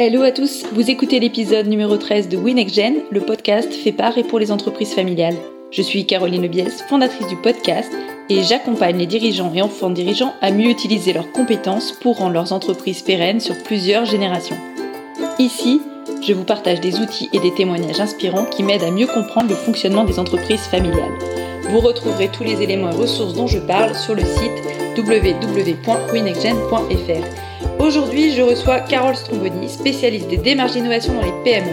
Hello à tous, vous écoutez l'épisode numéro 13 de WinExGen, le podcast fait par et pour les entreprises familiales. Je suis Caroline Lebiès, fondatrice du podcast, et j'accompagne les dirigeants et enfants dirigeants à mieux utiliser leurs compétences pour rendre leurs entreprises pérennes sur plusieurs générations. Ici, je vous partage des outils et des témoignages inspirants qui m'aident à mieux comprendre le fonctionnement des entreprises familiales. Vous retrouverez tous les éléments et ressources dont je parle sur le site www.winexgen.fr. Aujourd'hui, je reçois Carole Stromboni, spécialiste des démarches d'innovation dans les PME.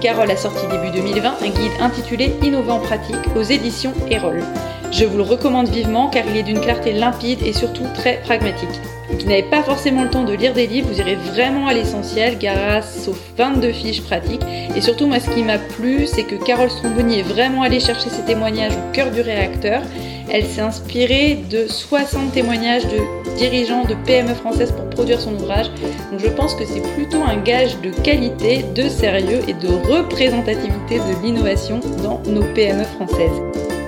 Carole a sorti début 2020 un guide intitulé Innovant en pratique aux éditions Erol. Je vous le recommande vivement car il est d'une clarté limpide et surtout très pragmatique. Vous n'avez pas forcément le temps de lire des livres, vous irez vraiment à l'essentiel grâce aux 22 fiches pratiques. Et surtout, moi, ce qui m'a plu, c'est que Carole Stromboni est vraiment allée chercher ses témoignages au cœur du réacteur. Elle s'est inspirée de 60 témoignages de dirigeants de PME françaises pour produire son ouvrage. Donc je pense que c'est plutôt un gage de qualité, de sérieux et de représentativité de l'innovation dans nos PME françaises.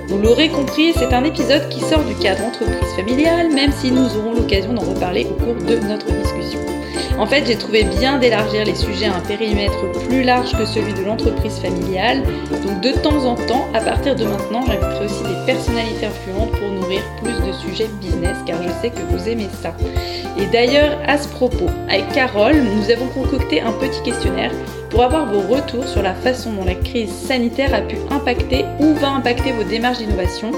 Vous l'aurez compris, c'est un épisode qui sort du cadre entreprise familiale, même si nous aurons l'occasion d'en reparler au cours de notre discussion. En fait, j'ai trouvé bien d'élargir les sujets à un périmètre plus large que celui de l'entreprise familiale. Donc de temps en temps, à partir de maintenant, j'inviterai aussi des personnalités influentes pour nourrir plus de sujets business, car je sais que vous aimez ça. Et d'ailleurs, à ce propos, avec Carole, nous avons concocté un petit questionnaire pour avoir vos retours sur la façon dont la crise sanitaire a pu impacter ou va impacter vos démarches d'innovation.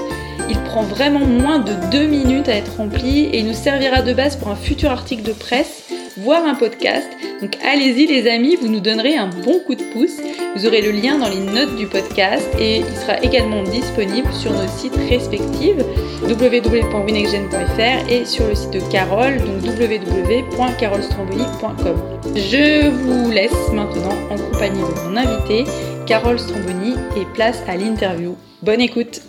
Il prend vraiment moins de deux minutes à être rempli et il nous servira de base pour un futur article de presse voire un podcast. Donc allez-y les amis, vous nous donnerez un bon coup de pouce. Vous aurez le lien dans les notes du podcast et il sera également disponible sur nos sites respectifs www.winexgen.fr et sur le site de Carole, donc www.carolstromboni.com. Je vous laisse maintenant en compagnie de mon invité, Carole Stromboni, et place à l'interview. Bonne écoute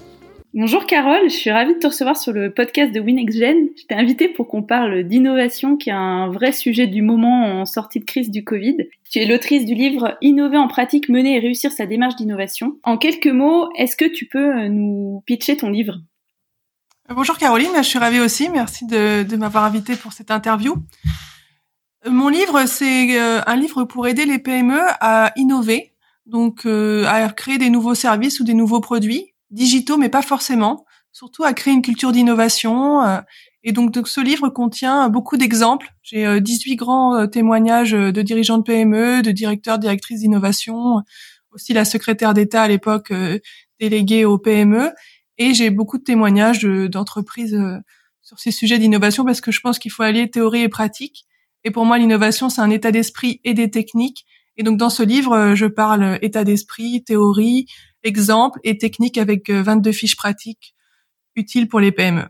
Bonjour Carole, je suis ravie de te recevoir sur le podcast de WinXGen. Je t'ai invité pour qu'on parle d'innovation qui est un vrai sujet du moment en sortie de crise du Covid. Tu es l'autrice du livre Innover en pratique, mener et réussir sa démarche d'innovation. En quelques mots, est-ce que tu peux euh, nous pitcher ton livre? Euh, Bonjour Caroline, je suis ravie aussi. Merci de, m'avoir invité pour cette interview. Euh, mon livre, c'est un livre pour aider les PME à innover, donc à créer des nouveaux services ou des nouveaux produits digitaux, mais pas forcément, surtout à créer une culture d'innovation. Euh, et donc, ce livre contient beaucoup d'exemples. J'ai 18 euh, grands euh, témoignages de dirigeants de PME, de directeurs, directrices d'innovation, aussi la secrétaire d'État à l'époque déléguée aux PME. Et j'ai beaucoup de témoignages d'entreprises sur ces sujets d'innovation parce que je pense qu'il faut allier théorie et pratique. Et pour moi, l'innovation, c'est un état d'esprit et des techniques. Et donc, dans ce livre, je parle état d'esprit, théorie, exemples et techniques avec 22 euh, fiches pratiques utiles pour les PME.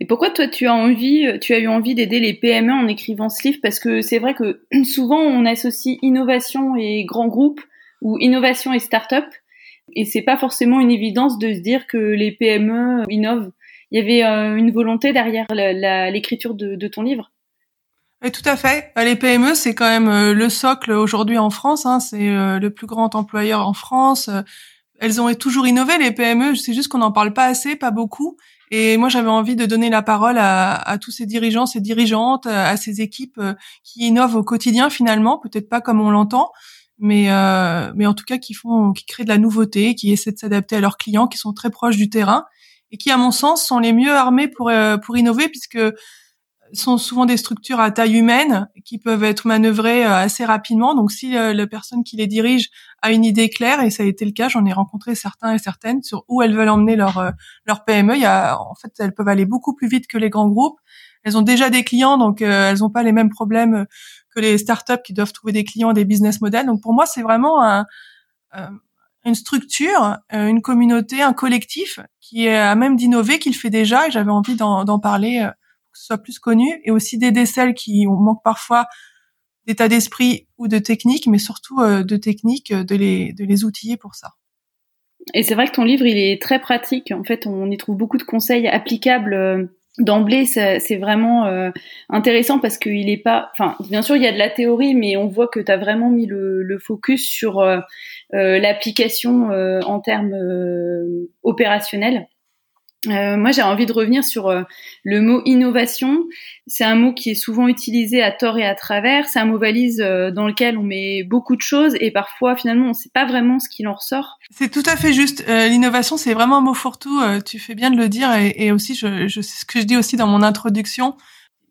Et pourquoi toi tu as envie, euh, tu as eu envie d'aider les PME en écrivant ce livre? Parce que c'est vrai que souvent on associe innovation et grands groupes ou innovation et start-up, et c'est pas forcément une évidence de se dire que les PME innovent. Il y avait euh, une volonté derrière l'écriture de ton livre? Oui, tout à fait. Bah, les PME, c'est quand même euh, le socle aujourd'hui en France. Hein. C'est euh, le plus grand employeur en France. Elles ont toujours innové, les PME. C'est juste qu'on n'en parle pas assez, pas beaucoup. Et moi, j'avais envie de donner la parole à, tous ces dirigeants, ces dirigeantes, à ces équipes euh, qui innovent au quotidien finalement, peut-être pas comme on l'entend, mais mais en tout cas qui font, qui créent de la nouveauté, qui essaient de s'adapter à leurs clients, qui sont très proches du terrain et qui, à mon sens, sont les mieux armés pour pour innover, puisque sont souvent des structures à taille humaine qui peuvent être manœuvrées euh, assez rapidement. Donc, si euh, la personne qui les dirige a une idée claire, et ça a été le cas, j'en ai rencontré certains et certaines sur où elles veulent emmener leur euh, leur PME. Il y a, en fait, elles peuvent aller beaucoup plus vite que les grands groupes. Elles ont déjà des clients, donc elles n'ont pas les mêmes problèmes que les startups qui doivent trouver des clients, des business models. Donc, pour moi, c'est vraiment un, une structure, une communauté, un collectif qui est à même d'innover, qui le fait déjà, et j'avais envie d'en parler soit plus connu et aussi d'aider celles qui manquent parfois d'état d'esprit ou de technique, mais surtout euh, de technique, de les, de les outiller pour ça. Et c'est vrai que ton livre, il est très pratique. En fait, on y trouve beaucoup de conseils applicables euh, d'emblée. C'est vraiment euh, intéressant parce qu'il est pas. Enfin, bien sûr, il y a de la théorie, mais on voit que tu as vraiment mis le focus sur l'application en termes opérationnels. Euh, moi, j'ai envie de revenir sur euh, le mot innovation. C'est un mot qui est souvent utilisé à tort et à travers. C'est un mot valise euh, dans lequel on met beaucoup de choses et parfois, finalement, on ne sait pas vraiment ce qu'il en ressort. C'est tout à fait juste. L'innovation, c'est vraiment un mot fourre-tout. tu fais bien de le dire et, et aussi, je, je, ce que je dis aussi dans mon introduction.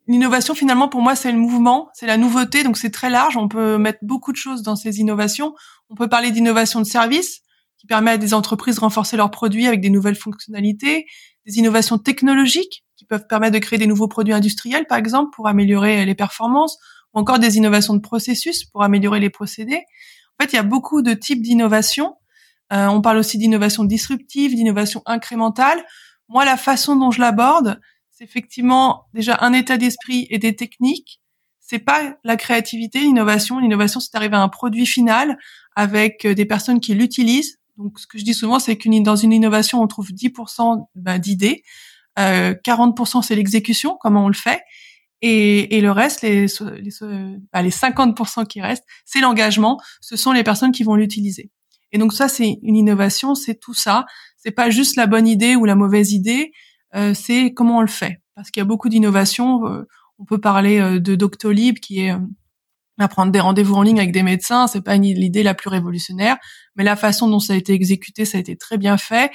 L'innovation, finalement, pour moi, c'est le mouvement, c'est la nouveauté, donc c'est très large. On peut mettre beaucoup de choses dans ces innovations. On peut parler d'innovation de service qui permet à des entreprises de renforcer leurs produits avec des nouvelles fonctionnalités, des innovations technologiques qui peuvent permettre de créer des nouveaux produits industriels, par exemple, pour améliorer les performances, ou encore des innovations de processus pour améliorer les procédés. En fait, il y a beaucoup de types d'innovations. Euh, on parle aussi d'innovation disruptive, d'innovation incrémentale. Moi, la façon dont je l'aborde, c'est effectivement déjà un état d'esprit et des techniques. C'est pas la créativité, l'innovation. L'innovation, c'est d'arriver à un produit final avec des personnes qui l'utilisent, donc, ce que je dis souvent, c'est qu'une dans une innovation, on trouve 10% bah, d'idées, euh, 40% c'est l'exécution, comment on le fait, et, et le reste, les, les, bah, les 50% qui restent, c'est l'engagement. Ce sont les personnes qui vont l'utiliser. Et donc ça, c'est une innovation, c'est tout ça. C'est pas juste la bonne idée ou la mauvaise idée, euh, c'est comment on le fait. Parce qu'il y a beaucoup d'innovations. Euh, on peut parler euh, de Doctolib, qui est euh, prendre des rendez-vous en ligne avec des médecins, c'est pas l'idée la plus révolutionnaire, mais la façon dont ça a été exécuté, ça a été très bien fait.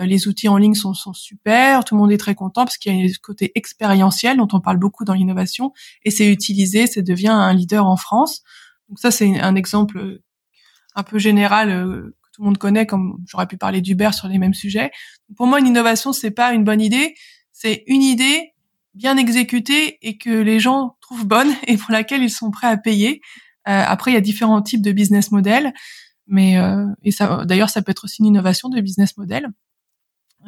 Euh, les outils en ligne sont, sont super, tout le monde est très content parce qu'il y a un côté expérientiel dont on parle beaucoup dans l'innovation et c'est utilisé, ça devient un leader en France. Donc ça, c'est un exemple un peu général euh, que tout le monde connaît, comme j'aurais pu parler d'Uber sur les mêmes sujets. Pour moi, une innovation, c'est pas une bonne idée, c'est une idée bien exécutée et que les gens trouvent bonne et pour laquelle ils sont prêts à payer. Euh, après, il y a différents types de business models, mais euh, et ça, d'ailleurs, ça peut être aussi une innovation de business model.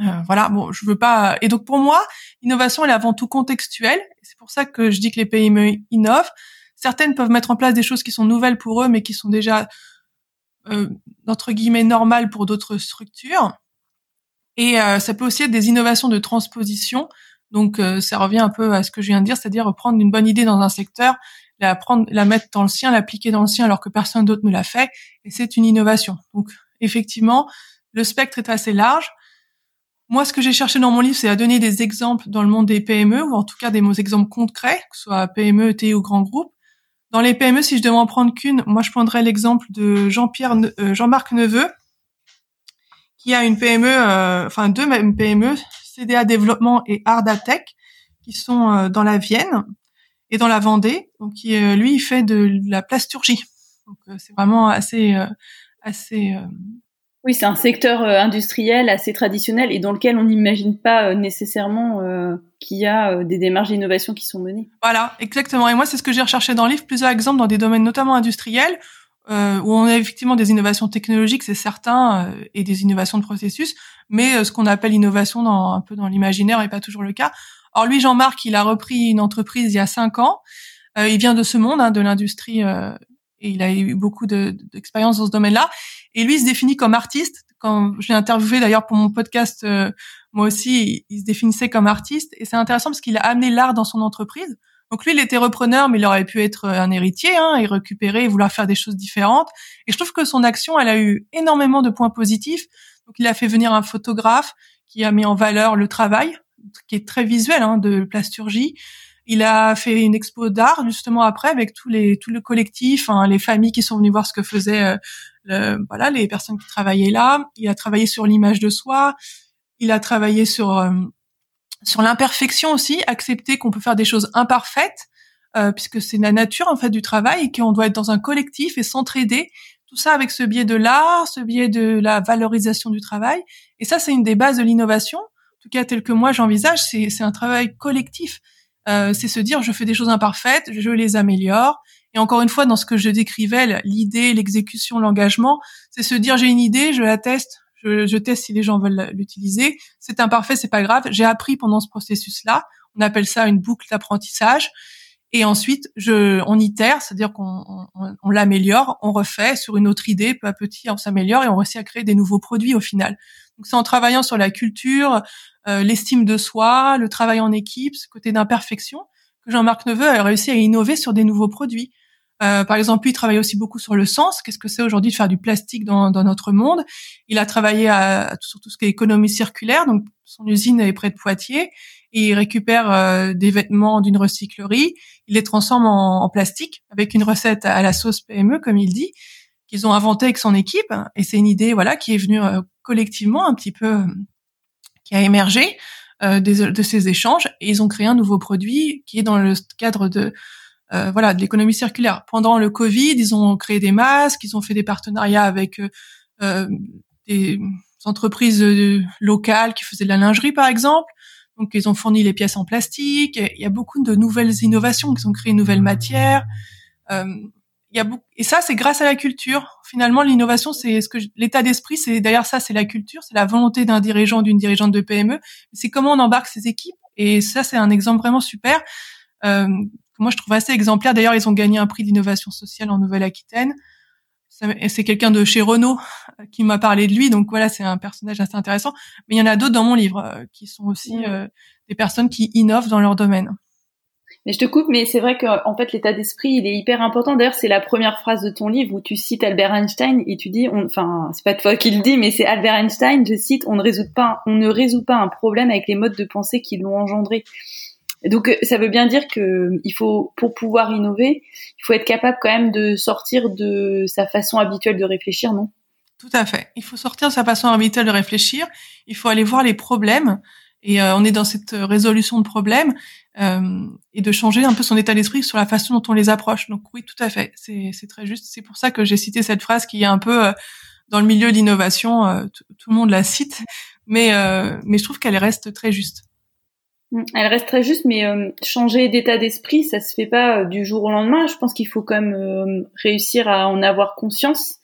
Euh, voilà, bon, je veux pas. Et donc pour moi, l'innovation elle est avant tout contextuelle. C'est pour ça que je dis que les PME innovent. Certaines peuvent mettre en place des choses qui sont nouvelles pour eux, mais qui sont déjà euh, entre guillemets normales pour d'autres structures. Et euh, ça peut aussi être des innovations de transposition. Donc euh, ça revient un peu à ce que je viens de dire, c'est-à-dire prendre une bonne idée dans un secteur, la prendre, la mettre dans le sien, l'appliquer dans le sien alors que personne d'autre ne l'a fait, et c'est une innovation. Donc effectivement, le spectre est assez large. Moi, ce que j'ai cherché dans mon livre, c'est à donner des exemples dans le monde des PME, ou en tout cas des exemples concrets, que ce soit PME, TI ou grand groupe. Dans les PME, si je devais en prendre qu'une, moi je prendrais l'exemple de Jean-Pierre, euh, Jean-Marc Neveu, qui a une PME, euh, enfin deux mêmes PME, CDA Développement et Ardatech, qui sont euh, dans la Vienne et dans la Vendée. Donc, qui, euh, lui, il fait de la plasturgie. Donc, euh, c'est vraiment assez, assez. Oui, c'est un secteur industriel assez traditionnel et dans lequel on n'imagine pas nécessairement qu'il y a des démarches d'innovation qui sont menées. Voilà, exactement. Et moi, c'est ce que j'ai recherché dans le livre, plusieurs exemples dans des domaines notamment industriels, euh, où on a effectivement des innovations technologiques, c'est certain, euh, et des innovations de processus, mais euh, ce qu'on appelle innovation dans, un peu dans l'imaginaire n'est pas toujours le cas. Or lui, Jean-Marc, il a repris une entreprise il y a cinq ans. Euh, il vient de ce monde, hein, de l'industrie, et il a eu beaucoup d'expérience dans ce domaine-là. Et lui, il se définit comme artiste. Quand je l'ai interviewé d'ailleurs pour mon podcast, moi aussi, il, se définissait comme artiste. Et c'est intéressant parce qu'il a amené l'art dans son entreprise. Donc lui, il était repreneur, mais il aurait pu être un héritier hein, et récupérer et vouloir faire des choses différentes. Et je trouve que son action, elle a eu énormément de points positifs. Donc il a fait venir un photographe qui a mis en valeur le travail, qui est très visuel, hein, de plasturgie. Il a fait une expo d'art justement après avec tous les tout le collectif, hein, les familles qui sont venues voir ce que faisaient euh, voilà les personnes qui travaillaient là. Il a travaillé sur l'image de soi. Il a travaillé sur euh, sur l'imperfection aussi, accepter qu'on peut faire des choses imparfaites, euh, puisque c'est la nature en fait du travail et qu'on doit être dans un collectif et s'entraider. Tout ça avec ce biais de l'art, ce biais de la valorisation du travail. Et ça, c'est une des bases de l'innovation. Tout cas, tel que moi j'envisage, c'est un travail collectif. Euh, c'est se dire, je fais des choses imparfaites, je les améliore. Et encore une fois, dans ce que je décrivais, l'idée, l'exécution, l'engagement, c'est se dire, j'ai une idée, je la teste, je, je teste si les gens veulent l'utiliser. C'est imparfait, c'est pas grave. J'ai appris pendant ce processus-là. On appelle ça une boucle d'apprentissage. Et ensuite, je, on itère, c'est-à-dire qu'on on, on, l'améliore, on refait sur une autre idée, peu à petit, on s'améliore et on réussit à créer des nouveaux produits au final. Donc c'est en travaillant sur la culture, euh, l'estime de soi, le travail en équipe, ce côté d'imperfection, que Jean-Marc Neveu a réussi à innover sur des nouveaux produits. Euh, par exemple, il travaille aussi beaucoup sur le sens. Qu'est-ce que c'est aujourd'hui de faire du plastique dans, dans, notre monde? Il a travaillé à, sur tout ce qui est économie circulaire. Donc, son usine est près de Poitiers. Et il récupère euh, des vêtements d'une recyclerie. Il les transforme en, en, plastique avec une recette à la sauce PME, comme il dit, qu'ils ont inventé avec son équipe. Et c'est une idée, voilà, qui est venue euh, collectivement un petit peu, qui a émergé de, de ces échanges. Et ils ont créé un nouveau produit qui est dans le cadre de euh, voilà, de l'économie circulaire. Pendant le Covid, ils ont créé des masques, ils ont fait des partenariats avec euh, euh des entreprises euh, locales qui faisaient de la lingerie, par exemple. Donc, ils ont fourni les pièces en plastique. Il y a beaucoup de nouvelles innovations, ils ont créé une nouvelle matière. Il y a beaucoup... et ça, c'est grâce à la culture. Finalement, l'innovation, c'est ce que l'état d'esprit, c'est d'ailleurs ça, c'est la culture, c'est la volonté d'un dirigeant, d'une dirigeante de PME. C'est comment on embarque ses équipes. Et ça, c'est un exemple vraiment super. Euh, moi je trouve assez exemplaire. D'ailleurs, ils ont gagné un prix d'innovation sociale en Nouvelle-Aquitaine. C'est quelqu'un de chez Renault euh, qui m'a parlé de lui, donc voilà, c'est un personnage assez intéressant. Mais il y en a d'autres dans mon livre euh, qui sont aussi mmh. euh, des personnes qui innovent dans leur domaine. Je te coupe, mais c'est vrai qu'en fait l'état d'esprit il est hyper important. D'ailleurs, c'est la première phrase de ton livre où tu cites Albert Einstein et tu dis, enfin c'est pas toi qui le dis, mais c'est Albert Einstein. Je cite, on ne résout pas, on ne résout pas un problème avec les modes de pensée qui l'ont engendré. Donc euh, ça veut bien dire que il faut pour pouvoir innover, il faut être capable quand même de sortir de sa façon habituelle de réfléchir, non? Tout à fait. Il faut sortir de sa façon habituelle de réfléchir. Il faut aller voir les problèmes et euh, on est dans cette résolution de problèmes euh, et de changer un peu son état d'esprit sur la façon dont on les approche. Donc oui, tout à fait. C'est très juste. C'est pour ça que j'ai cité cette phrase qui est un peu euh, dans le milieu de l'innovation. tout le monde la cite, mais mais je trouve qu'elle reste très juste. Mm. Elle reste très juste, mais euh, changer d'état d'esprit, ça se fait pas euh, du jour au lendemain. Je pense qu'il faut quand même euh, réussir à en avoir conscience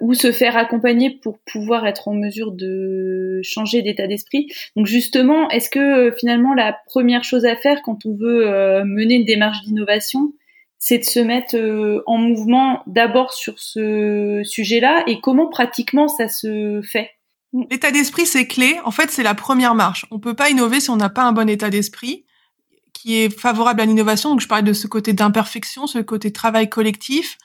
ou se faire accompagner pour pouvoir être en mesure de changer d'état d'esprit. Donc justement, est-ce que finalement la première chose à faire quand on veut mener une démarche d'innovation, c'est de se mettre en mouvement d'abord sur ce sujet-là? Et comment pratiquement ça se fait? L'état d'esprit, c'est clé. En fait, c'est la première marche. On peut pas innover si on n'a pas un bon état d'esprit qui est favorable à l'innovation. Donc, je parlais de ce côté d'imperfection, ce côté travail collectif.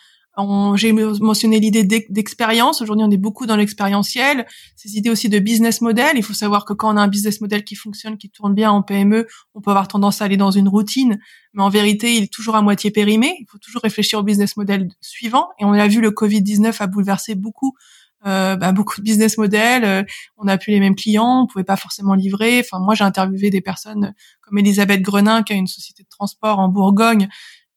J'ai mentionné l'idée d'expérience. Aujourd'hui, on est beaucoup dans l'expérientiel. Ces idées aussi de business model. Il faut savoir que quand on a un business model qui fonctionne, qui tourne bien en PME, on peut avoir tendance à aller dans une routine. Mais en vérité, il est toujours à moitié périmé. Il faut toujours réfléchir au business model suivant. Et on a vu, le Covid-19 a bouleversé beaucoup euh, bah, beaucoup de business models. Euh, on n'a plus les mêmes clients, on pouvait pas forcément livrer. Enfin, moi, j'ai interviewé des personnes comme Elisabeth Grenin, qui a une société de transport en Bourgogne,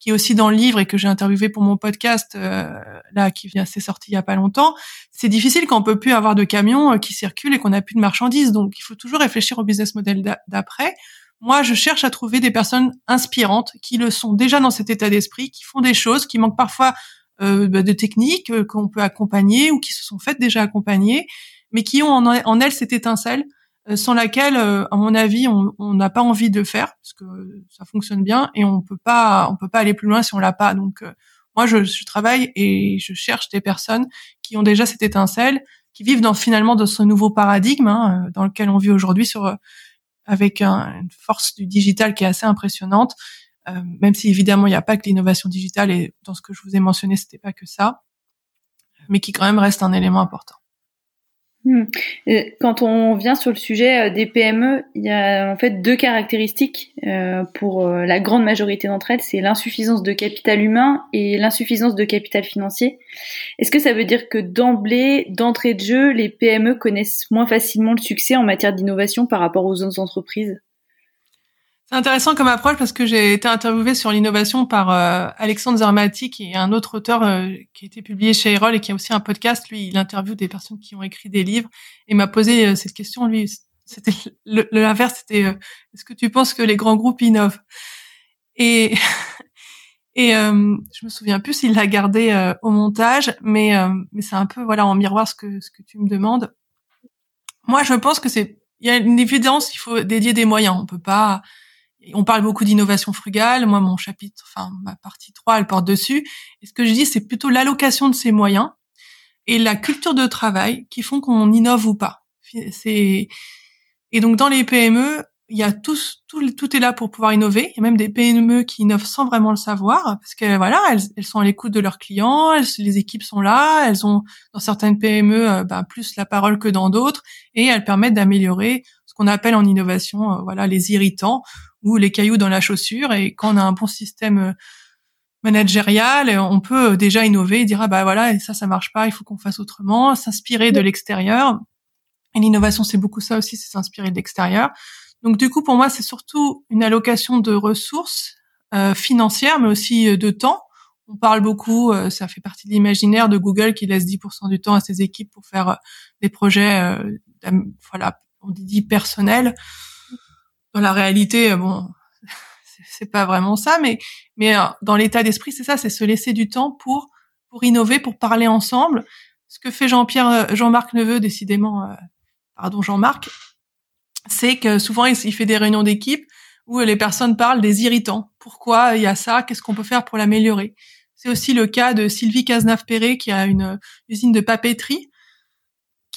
qui est aussi dans le livre et que j'ai interviewé pour mon podcast euh, là, qui vient s'est sorti il y a pas longtemps. C'est difficile quand on peut plus avoir de camions qui circulent et qu'on n'a plus de marchandises. Donc, il faut toujours réfléchir au business model d'après. Moi, je cherche à trouver des personnes inspirantes qui le sont déjà dans cet état d'esprit, qui font des choses, qui manquent parfois euh, bah, de techniques euh, qu'on peut accompagner ou qui se sont faites déjà accompagner, mais qui ont en, elles cette étincelle euh, sans laquelle, à mon avis, on n'a pas envie de faire parce que ça fonctionne bien et on peut pas, on peut pas aller plus loin si on l'a pas. Donc moi, je, je, travaille et je cherche des personnes qui ont déjà cette étincelle, qui vivent dans finalement dans ce nouveau paradigme hein, dans lequel on vit aujourd'hui sur avec une force du digital qui est assez impressionnante euh, même si évidemment il n'y a pas que l'innovation digitale et dans ce que je vous ai mentionné, c'était pas que ça, mais qui quand même reste un élément important. Hmm. Quand on vient sur le sujet euh, des PME, il y a en fait deux caractéristiques euh, pour la grande majorité d'entre elles, c'est l'insuffisance de capital humain et l'insuffisance de capital financier. Est-ce que ça veut dire que d'emblée, d'entrée de jeu, les PME connaissent moins facilement le succès en matière d'innovation par rapport aux autres entreprises? C'est intéressant comme approche parce que j'ai été interviewée sur l'innovation par euh, Alexandre Zermati, qui est un autre auteur euh, qui a été publié chez Erol et qui a aussi un podcast. Lui, il interviewe des personnes qui ont écrit des livres et m'a posé euh, cette question. Lui, c'était l'inverse. C'était est-ce que tu penses que les grands groupes innovent? Et et je me souviens plus s'il l'a gardé au montage, mais mais c'est un peu voilà en miroir ce que ce que tu me demandes. Moi, je pense que c'est il y a une évidence, il faut dédier des moyens. On peut pas on parle beaucoup d'innovation frugale. Moi, mon chapitre, enfin, ma partie 3, elle porte dessus. Et ce que je dis, c'est plutôt l'allocation de ces moyens et la culture de travail qui font qu'on innove ou pas. C'est, et donc, dans les PME, il y a tous, tout, tout est là pour pouvoir innover. Il y a même des PME qui innovent sans vraiment le savoir, parce que voilà, elles, elles sont à l'écoute de leurs clients, les équipes sont là, elles ont dans certaines PME euh, bah, plus la parole que dans d'autres, et elles permettent d'améliorer ce qu'on appelle en innovation, euh, voilà, les irritants ou les cailloux dans la chaussure. Et quand on a un bon système euh, managérial, on peut déjà innover et dire ah bah voilà, et ça ça marche pas, il faut qu'on fasse autrement, s'inspirer de l'extérieur. Et l'innovation, c'est beaucoup ça aussi, c'est s'inspirer de l'extérieur. Donc du coup, pour moi, c'est surtout une allocation de ressources euh, financières, mais aussi euh, de temps. On parle beaucoup, euh, ça fait partie de l'imaginaire de Google qui laisse 10% du temps à ses équipes pour faire des projets, voilà, on dit personnels. Dans la réalité, bon, c'est pas vraiment ça, mais mais dans l'état d'esprit, c'est ça, c'est se laisser du temps pour pour innover, pour parler ensemble. Ce que fait Jean-Pierre, Jean-Marc Neveu, décidément, pardon Jean-Marc, c'est que souvent il, fait des réunions d'équipe où les personnes parlent des irritants. Pourquoi il y a ça? Qu'est-ce qu'on peut faire pour l'améliorer? C'est aussi le cas de Sylvie Cazenave-Perret qui a une usine de papeterie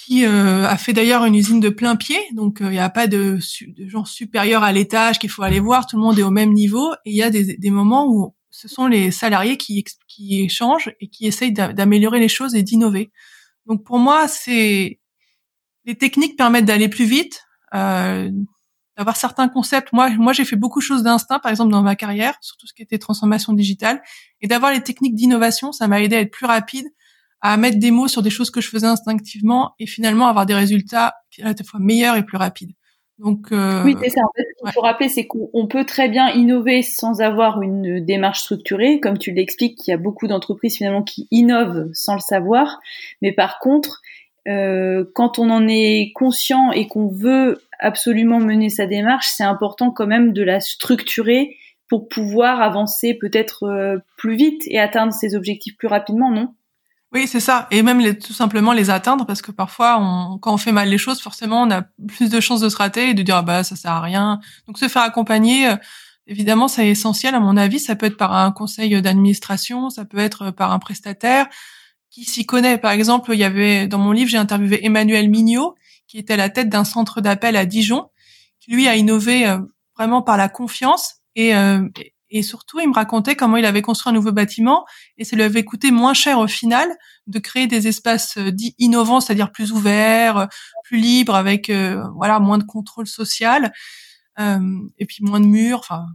qui euh, a fait d'ailleurs une usine de plein pied, donc euh, il n'y a pas de, de gens supérieurs à l'étage qu'il faut aller voir, tout le monde est au même niveau, et il y a des, des moments où ce sont les salariés qui, qui échangent et qui essayent d'améliorer les choses et d'innover. Donc pour moi, c'est les techniques permettent d'aller plus vite, euh, d'avoir certains concepts. Moi, moi, j'ai fait beaucoup de choses d'instinct, par exemple dans ma carrière, sur tout ce qui était transformation digitale, et d'avoir les techniques d'innovation, ça m'a aidé à être plus rapide, à mettre des mots sur des choses que je faisais instinctivement, et finalement avoir des résultats à la fois meilleurs et plus rapides. Donc euh, oui, c'est ça. En fait, ce qu'il faut rappeler, c'est qu'on peut très bien innover sans avoir une démarche structurée, comme tu l'expliques. Il y a beaucoup d'entreprises finalement qui innovent sans le savoir, mais par contre, euh, quand on en est conscient et qu'on veut absolument mener sa démarche, c'est important quand même de la structurer pour pouvoir avancer peut-être euh, plus vite et atteindre ses objectifs plus rapidement, non? Oui, c'est ça. Et même tout simplement les atteindre parce que parfois, on, quand on fait mal les choses, forcément, on a plus de chances de se rater et de dire ah bah ça sert à rien. Donc se faire accompagner. Euh, évidemment, c'est essentiel à mon avis. Ça peut être par un conseil d'administration, ça peut être par un prestataire, qui s'y connaît. Par exemple, il y avait dans mon livre, j'ai interviewé Emmanuel Mignot, qui était à la tête d'un centre d'appel à Dijon, qui lui a innové euh, vraiment par la confiance et, euh, et surtout, il me racontait comment il avait construit un nouveau bâtiment et ça lui avait coûté moins cher au final de créer des espaces euh, dits innovants, c'est-à-dire plus ouverts, plus libres, avec voilà moins de contrôle social et puis moins de murs. Enfin,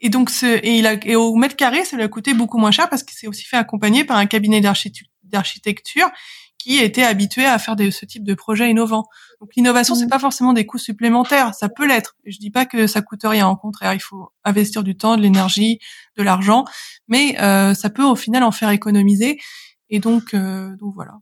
et donc, ce, et, il a, et au mètre carré, ça lui a coûté beaucoup moins cher parce qu'il s'est aussi fait accompagner par un cabinet d'architecture qui était habitué à faire de, ce type de projet innovant. Donc l'innovation, c'est mmh. pas forcément des coûts supplémentaires, ça peut l'être. Je dis pas que ça coûte rien, au contraire, il faut investir du temps, de l'énergie, de l'argent, mais euh, ça peut au final en faire économiser. Et donc, euh, donc voilà.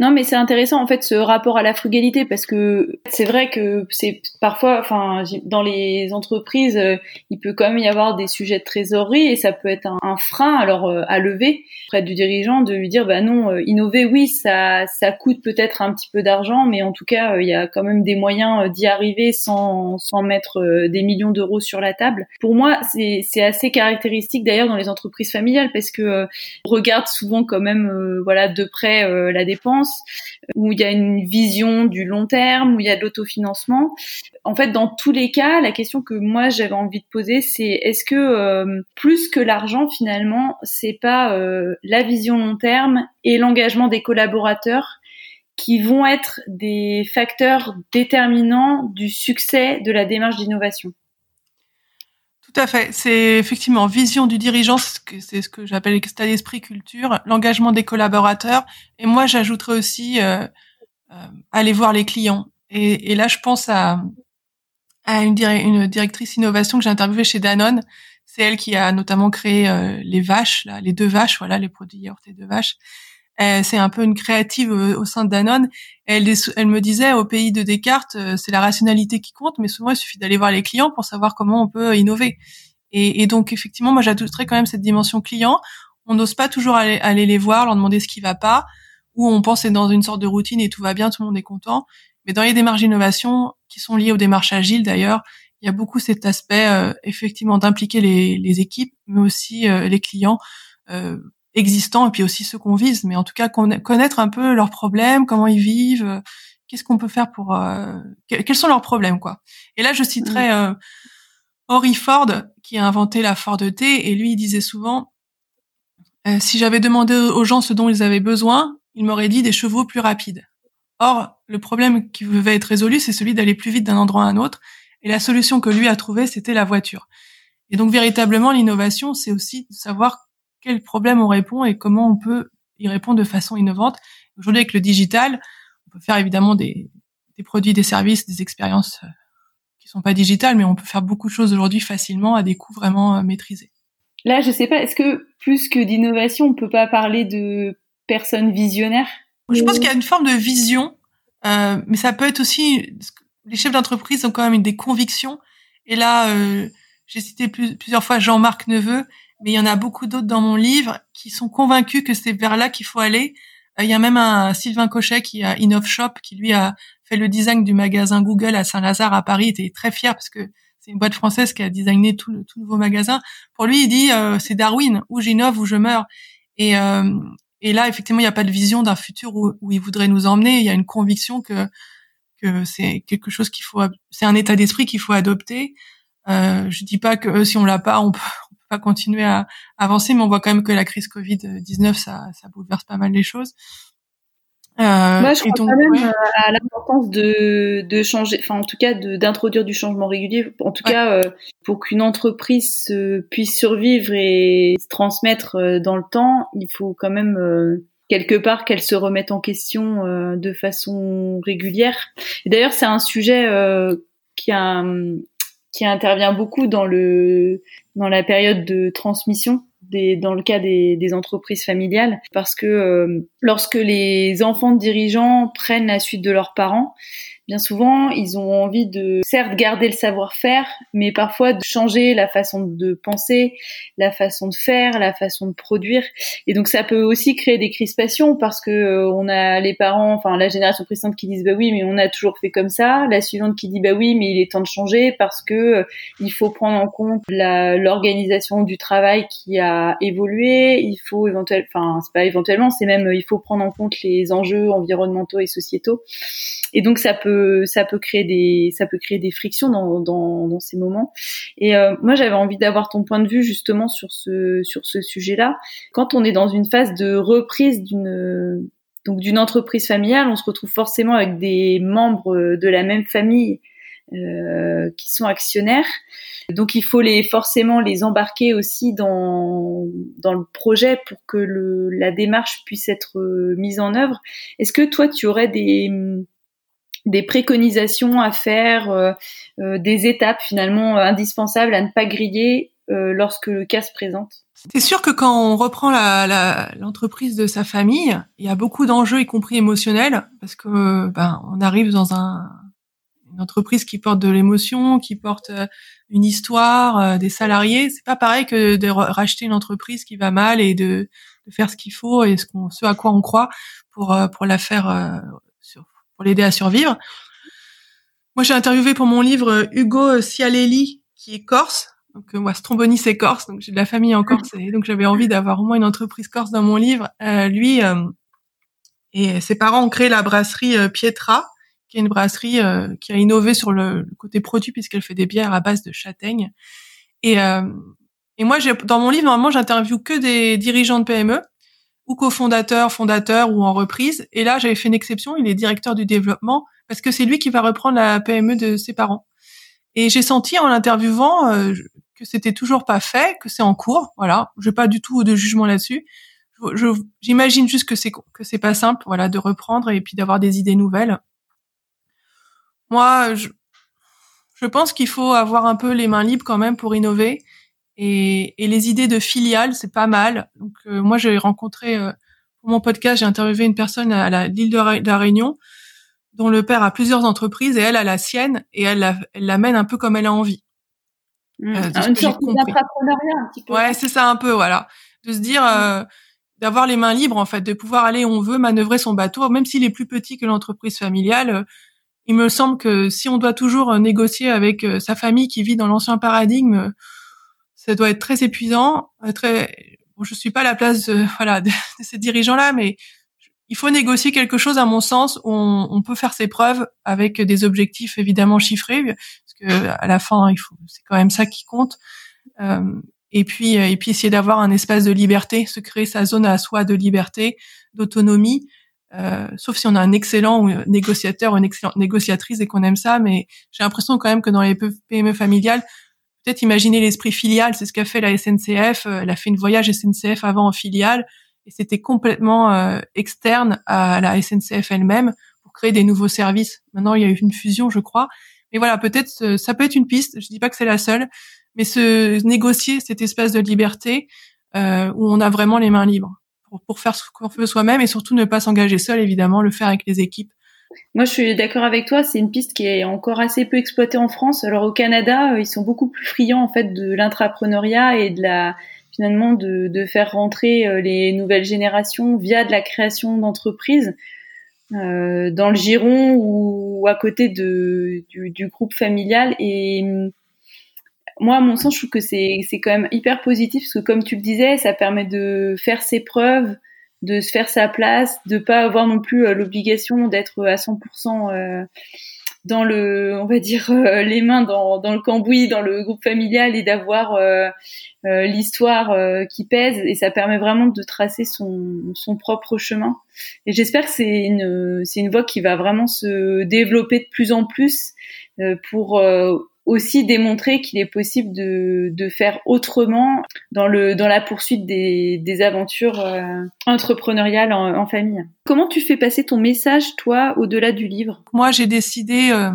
Non, mais c'est intéressant en fait ce rapport à la frugalité parce que c'est vrai que c'est parfois, enfin, dans les entreprises, euh, il peut quand même y avoir des sujets de trésorerie et ça peut être un, frein alors euh, à lever près du dirigeant de lui dire bah non, euh, innover, oui, ça ça coûte peut-être un petit peu d'argent, mais en tout cas, il y a quand même des moyens d'y arriver sans sans mettre des millions d'euros sur la table. Pour moi, c'est c'est assez caractéristique d'ailleurs dans les entreprises familiales parce que on regarde souvent quand même voilà de près la dépense où il y a une vision du long terme, où il y a de l'autofinancement. En fait, dans tous les cas, la question que moi j'avais envie de poser, c'est est-ce que euh, plus que l'argent finalement, c'est pas euh, la vision long terme et l'engagement des collaborateurs qui vont être des facteurs déterminants du succès de la démarche d'innovation? Tout à fait. C'est effectivement vision du dirigeant, c'est ce que j'appelle l'état d'esprit culture, l'engagement des collaborateurs. Et moi, j'ajouterais aussi euh, euh, aller voir les clients. Et, là, je pense à, une, directrice innovation que j'ai interviewée chez Danone. C'est elle qui a notamment créé euh, les vaches, les deux vaches, voilà, les produits yaourt et deux vaches. Euh, c'est un peu une créative au, sein de Danone. Elle, elle me disait, au pays de Descartes, euh, c'est la rationalité qui compte, mais souvent il suffit d'aller voir les clients pour savoir comment on peut innover. Et, et donc effectivement, moi j'ajouterais quand même cette dimension client. On n'ose pas toujours aller, aller, les voir, leur demander ce qui va pas, ou on pense être dans une sorte de routine et tout va bien, tout le monde est content. Mais dans les démarches d'innovation, qui sont liées aux démarches agiles d'ailleurs, il y a beaucoup cet aspect euh, effectivement d'impliquer les, les, équipes, mais aussi les clients euh, existants et puis aussi ceux qu'on vise, mais en tout cas connaître un peu leurs problèmes, comment ils vivent, qu'est-ce qu'on peut faire pour quels sont leurs problèmes quoi. Et là, je citerai mmh. Henry Ford qui a inventé la Ford T et lui il disait souvent si j'avais demandé aux gens ce dont ils avaient besoin, il m'aurait dit des chevaux plus rapides. Or, le problème qui devait être résolu, c'est celui d'aller plus vite d'un endroit à un autre. Et la solution que lui a trouvée, c'était la voiture. Et donc, véritablement, l'innovation, c'est aussi de savoir quel problème on répond et comment on peut y répondre de façon innovante. Aujourd'hui, avec le digital, on peut faire évidemment des, des produits, des services, des expériences euh, qui sont pas digitales, mais on peut faire beaucoup de choses aujourd'hui facilement à des coûts vraiment euh, maîtrisés. Là, je sais pas, est-ce que plus que d'innovation, on peut pas parler de personnes visionnaires? Je pense qu'il y a une forme de vision, euh, mais ça peut être aussi les chefs d'entreprise ont quand même des convictions. Et là, euh, j'ai cité plusieurs fois Jean-Marc Neveu, mais il y en a beaucoup d'autres dans mon livre qui sont convaincus que c'est vers là qu'il faut aller. Euh, il y a même un Sylvain Cochet qui a InnovShop, qui lui a fait le design du magasin Google à Saint-Lazare à Paris. Il était très fier parce que c'est une boîte française qui a designé tout le tout nouveau magasin. Pour lui, il dit euh, c'est Darwin, où j'innove, où je meurs. Et, euh, et là, effectivement, il n'y a pas de vision d'un futur où, où, il voudrait nous emmener. Il y a une conviction que que c'est quelque chose qu'il faut, c'est un état d'esprit qu'il faut adopter. Euh, je dis pas que si on l'a pas, on peut pas continuer à avancer, mais on voit quand même que la crise Covid 19, ça, ça bouleverse pas mal les choses. Euh, Moi, je crois quand même euh, à l'importance de, de changer, enfin en tout cas d'introduire du changement régulier. En tout cas, euh, pour qu'une entreprise puisse survivre et se transmettre euh, dans le temps, il faut quand même quelque part qu'elle se remette en question de façon régulière. D'ailleurs, c'est un sujet qui a qui intervient beaucoup dans le dans la période de transmission dans le cas des, des, entreprises familiales, parce que euh, lorsque les enfants de dirigeants prennent la suite de leurs parents, bien souvent, ils ont envie de, certes, garder le savoir-faire, mais parfois de changer la façon de penser, la façon de faire, la façon de produire. Et donc, ça peut aussi créer des crispations parce que euh, on a les parents, enfin, la génération précédente qui disent, bah oui, mais on a toujours fait comme ça. La suivante qui dit, bah oui, mais il est temps de changer parce que euh, il faut prendre en compte l'organisation du travail qui a évolué. Il faut éventuellement, enfin, c'est pas éventuellement, c'est même, il faut prendre en compte les enjeux environnementaux et sociétaux. Et donc, ça peut ça peut créer des ça peut créer des frictions dans dans, dans ces moments. Et euh, moi j'avais envie d'avoir ton point de vue justement sur ce sur ce sujet-là. Quand on est dans une phase de reprise d'une donc d'une entreprise familiale, on se retrouve forcément avec des membres de la même famille euh, qui sont actionnaires. Donc il faut les forcément les embarquer aussi dans dans le projet pour que le, la démarche puisse être mise en œuvre. Est-ce que toi tu aurais des des préconisations à faire, euh, euh, des étapes finalement euh, indispensables à ne pas griller lorsque le cas se présente C'est sûr que quand on reprend l'entreprise de sa famille, il y a beaucoup d'enjeux, y compris émotionnels, parce que ben, on arrive dans un, une entreprise qui porte de l'émotion, qui porte une histoire, des salariés. C'est pas pareil que de racheter une entreprise qui va mal et de, de faire ce qu'il faut et ce, ce à quoi on croit pour pour la faire pour l'aider à survivre. Moi, j'ai interviewé pour mon livre euh, Hugo Cialelli, qui est corse. Donc, euh, moi, Stromboni, c'est corse. Donc, j'ai de la famille en Corse. Et donc, j'avais envie d'avoir au moins une entreprise corse dans mon livre. Euh, lui et ses parents ont créé la brasserie Pietra, qui est une brasserie qui a innové sur le, côté produit puisqu'elle fait des bières à base de châtaigne. Et, et moi, dans mon livre, normalement, j'interviewe que des dirigeants de PME ou cofondateur, fondateur ou en reprise. Et là, j'avais fait une exception. Il est directeur du développement parce que c'est lui qui va reprendre la PME de ses parents. Et j'ai senti en l'interviewant euh, que c'était toujours pas fait, que c'est en cours. Voilà, j'ai pas du tout de jugement là-dessus. J'imagine juste que c'est que c'est pas simple, voilà, de reprendre et puis d'avoir des idées nouvelles. Moi, je, je pense qu'il faut avoir un peu les mains libres quand même pour innover et, et les idées de filiales, c'est pas mal. Donc euh, moi, j'ai rencontré euh, pour mon podcast, j'ai interviewé une personne à l'île de, la Réunion dont le père a plusieurs entreprises et elle a la sienne et elle la, elle l'amène un peu comme elle a envie. Mmh. Euh, une sorte d'entrepreneuriat un petit peu. Ouais, c'est ça un peu, voilà, de se dire. Euh, d'avoir les mains libres en fait, de pouvoir aller où on veut, manœuvrer son bateau, même s'il est plus petit que l'entreprise familiale. il me semble que si on doit toujours négocier avec sa famille qui vit dans l'ancien paradigme, ça doit être très épuisant, euh, très. Bon, je suis pas à la place de voilà de, ces dirigeants-là, mais il faut négocier quelque chose, à mon sens, où on, peut faire ses preuves avec des objectifs évidemment chiffrés, parce que à la fin, il faut, c'est quand même ça qui compte. Euh, et puis, et puis essayer d'avoir un espace de liberté, se créer sa zone à soi de liberté, d'autonomie. Euh, sauf si on a un excellent négociateur ou une excellente négociatrice et qu'on aime ça, mais j'ai l'impression quand même que dans les PME familiales, peut-être imaginer l'esprit filial, c'est ce qu'a fait la SNCF. Euh, elle a fait une voyage SNCF avant en filiale et c'était complètement euh, externe à la SNCF elle-même pour créer des nouveaux services. Maintenant, il y a eu une fusion, je crois. Mais voilà, peut-être euh, ça peut être une piste. Je dis pas que c'est la seule, mais se négocier cet espace de liberté euh, où on a vraiment les mains libres pour, pour faire ce qu'on veut soi-même et surtout ne pas s'engager seul, évidemment, le faire avec les équipes. Moi, je suis d'accord avec toi. C'est une piste qui est encore assez peu exploitée en France. Alors au Canada, ils sont beaucoup plus friands en fait de l'intrapreneuriat et de la finalement de, faire rentrer euh, les nouvelles générations via de la création d'entreprises euh, dans le giron ou à côté de, du, du, groupe familial. Et moi, à mon sens, je trouve que c'est quand même hyper positif parce que comme tu le disais, ça permet de faire ses preuves, de se faire sa place, de pas avoir non plus euh, l'obligation d'être à 100% euh, dans le, on va dire, euh, les mains dans, dans le cambouis, dans le groupe familial et d'avoir euh, euh, l'histoire qui pèse et ça permet vraiment de tracer son, son propre chemin. Et j'espère que c'est une, c'est une voie qui va vraiment se développer de plus en plus pour aussi démontrer qu'il est possible de, de faire autrement dans le dans la poursuite des, des aventures euh, entrepreneuriales en, en, famille. Comment tu fais passer ton message toi au-delà du livre? Moi, j'ai décidé euh,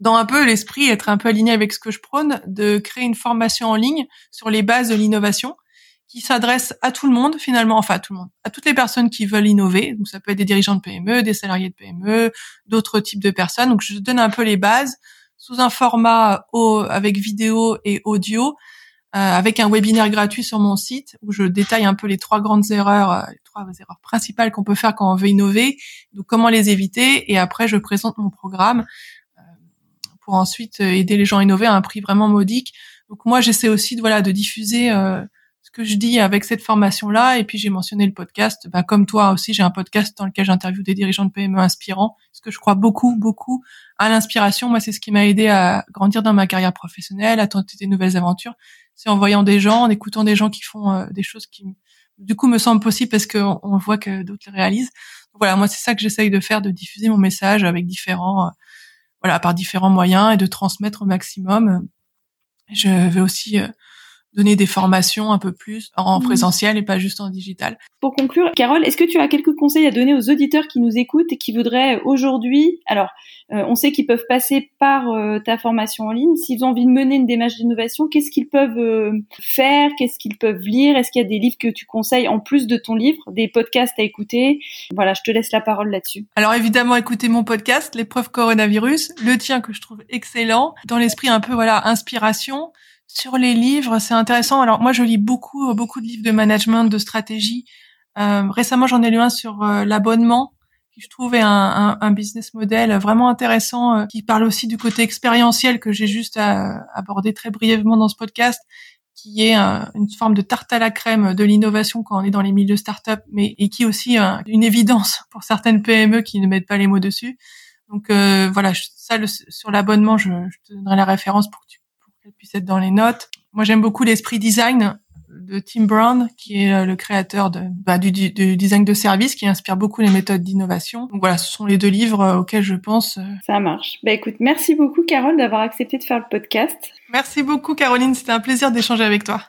dans un peu l'esprit être un peu aligné avec ce que je prône de créer une formation en ligne sur les bases de l'innovation qui s'adresse à tout le monde finalement, enfin à tout le monde, à toutes les personnes qui veulent innover. Donc ça peut être des dirigeants de PME, des salariés de PME, d'autres types de personnes. Donc je donne un peu les bases sous un format avec vidéo et audio, euh, avec un webinaire gratuit sur mon site où je détaille un peu les trois grandes erreurs, euh, les trois erreurs principales qu'on peut faire quand on veut innover, donc comment les éviter. Et après, je présente mon programme euh, pour ensuite aider les gens à innover à un prix vraiment modique. Donc moi, j'essaie aussi de voilà de diffuser ce que je dis avec cette formation-là. Et puis j'ai mentionné le podcast. Bah, comme toi aussi, j'ai un podcast dans lequel j'interviewe des dirigeants de PME inspirants, que je crois beaucoup, beaucoup à l'inspiration. Moi, c'est ce qui m'a aidé à grandir dans ma carrière professionnelle, à tenter des nouvelles aventures. C'est en voyant des gens, en écoutant des gens qui font euh, des choses qui, du coup, me semblent possibles parce qu'on on voit que d'autres les réalisent. voilà, moi, c'est ça que j'essaye de faire, de diffuser mon message avec différents, euh, voilà, par différents moyens et de transmettre au maximum. Je vais aussi euh, donner des formations un peu plus en mmh. présentiel et pas juste en digital. Pour conclure, Carole, est-ce que tu as quelques conseils à donner aux auditeurs qui nous écoutent et qui voudraient aujourd'hui, alors euh, on sait qu'ils peuvent passer par euh, ta formation en ligne, s'ils ont envie de mener une démarche d'innovation, qu'est-ce qu'ils peuvent euh, faire, qu'est-ce qu'ils peuvent lire, est-ce qu'il y a des livres que tu conseilles en plus de ton livre, des podcasts à écouter? Voilà, je te laisse la parole là-dessus. Alors évidemment, écoutez mon podcast, l'épreuve coronavirus, le tien que je trouve excellent, dans l'esprit un peu voilà inspiration. Sur les livres, c'est intéressant. Alors moi, je lis beaucoup, beaucoup de livres de management, de stratégie. Euh, récemment, j'en ai lu un sur euh, l'abonnement, qui je trouve est un, un, business model vraiment intéressant, euh, qui parle aussi du côté expérientiel que j'ai juste abordé très brièvement dans ce podcast, qui est une forme de tarte à la crème de l'innovation quand on est dans les milieux start-up, mais et qui est aussi une évidence pour certaines PME qui ne mettent pas les mots dessus. Donc voilà, ça sur l'abonnement, je, je, te donnerai la référence pour que tu qu'elle puisse être dans les notes. Moi, j'aime beaucoup l'esprit design de Tim Brown, qui est euh, le créateur de, bah, du, du, design de service, qui inspire beaucoup les méthodes d'innovation. Donc voilà, ce sont les deux livres euh, auxquels je pense. Euh. Ça marche. Bah écoute, merci beaucoup Carole d'avoir accepté de faire le podcast. Merci beaucoup Caroline, c'était un plaisir d'échanger avec toi.